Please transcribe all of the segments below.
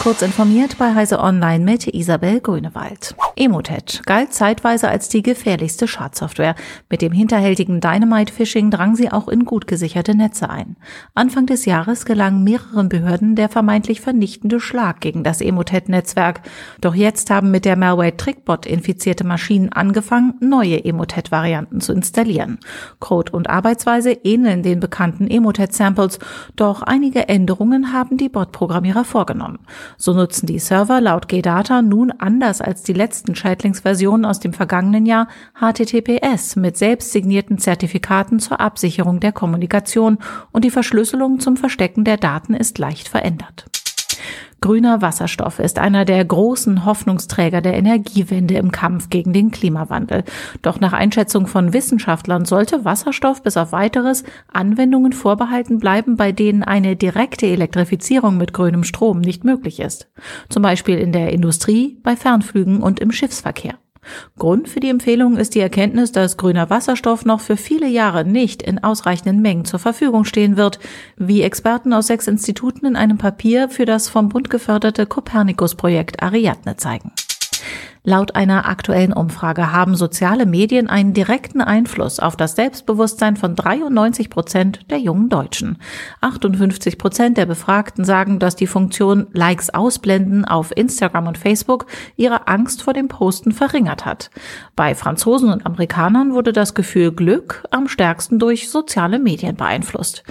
Kurz informiert bei Heise Online mit Isabel Grünewald. Emotet galt zeitweise als die gefährlichste Schadsoftware. Mit dem hinterhältigen Dynamite-Phishing drang sie auch in gut gesicherte Netze ein. Anfang des Jahres gelang mehreren Behörden der vermeintlich vernichtende Schlag gegen das Emotet-Netzwerk. Doch jetzt haben mit der Malware Trickbot infizierte Maschinen angefangen, neue Emotet-Varianten zu installieren. Code und Arbeitsweise ähneln den bekannten Emotet-Samples, doch einige Änderungen haben die Bot-Programmierer vorgenommen. So nutzen die Server laut GData nun anders als die letzten Schädlingsversionen aus dem vergangenen Jahr HTTPS mit selbstsignierten Zertifikaten zur Absicherung der Kommunikation und die Verschlüsselung zum Verstecken der Daten ist leicht verändert. Grüner Wasserstoff ist einer der großen Hoffnungsträger der Energiewende im Kampf gegen den Klimawandel. Doch nach Einschätzung von Wissenschaftlern sollte Wasserstoff bis auf weiteres Anwendungen vorbehalten bleiben, bei denen eine direkte Elektrifizierung mit grünem Strom nicht möglich ist. Zum Beispiel in der Industrie, bei Fernflügen und im Schiffsverkehr. Grund für die Empfehlung ist die Erkenntnis, dass grüner Wasserstoff noch für viele Jahre nicht in ausreichenden Mengen zur Verfügung stehen wird, wie Experten aus sechs Instituten in einem Papier für das vom Bund geförderte Copernicus-Projekt Ariadne zeigen. Laut einer aktuellen Umfrage haben soziale Medien einen direkten Einfluss auf das Selbstbewusstsein von 93 Prozent der jungen Deutschen. 58 Prozent der Befragten sagen, dass die Funktion Likes ausblenden auf Instagram und Facebook ihre Angst vor dem Posten verringert hat. Bei Franzosen und Amerikanern wurde das Gefühl Glück am stärksten durch soziale Medien beeinflusst.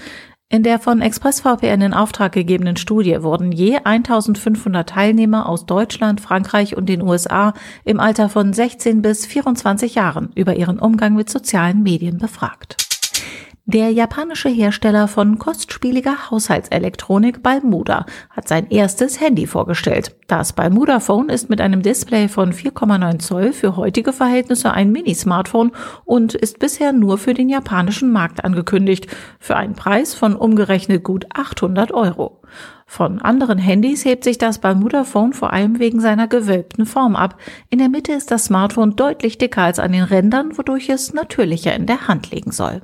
In der von ExpressVPN in Auftrag gegebenen Studie wurden je 1500 Teilnehmer aus Deutschland, Frankreich und den USA im Alter von 16 bis 24 Jahren über ihren Umgang mit sozialen Medien befragt. Der japanische Hersteller von kostspieliger Haushaltselektronik Balmuda hat sein erstes Handy vorgestellt. Das Balmuda Phone ist mit einem Display von 4,9 Zoll für heutige Verhältnisse ein Mini-Smartphone und ist bisher nur für den japanischen Markt angekündigt, für einen Preis von umgerechnet gut 800 Euro. Von anderen Handys hebt sich das Balmuda Phone vor allem wegen seiner gewölbten Form ab. In der Mitte ist das Smartphone deutlich dicker als an den Rändern, wodurch es natürlicher in der Hand liegen soll.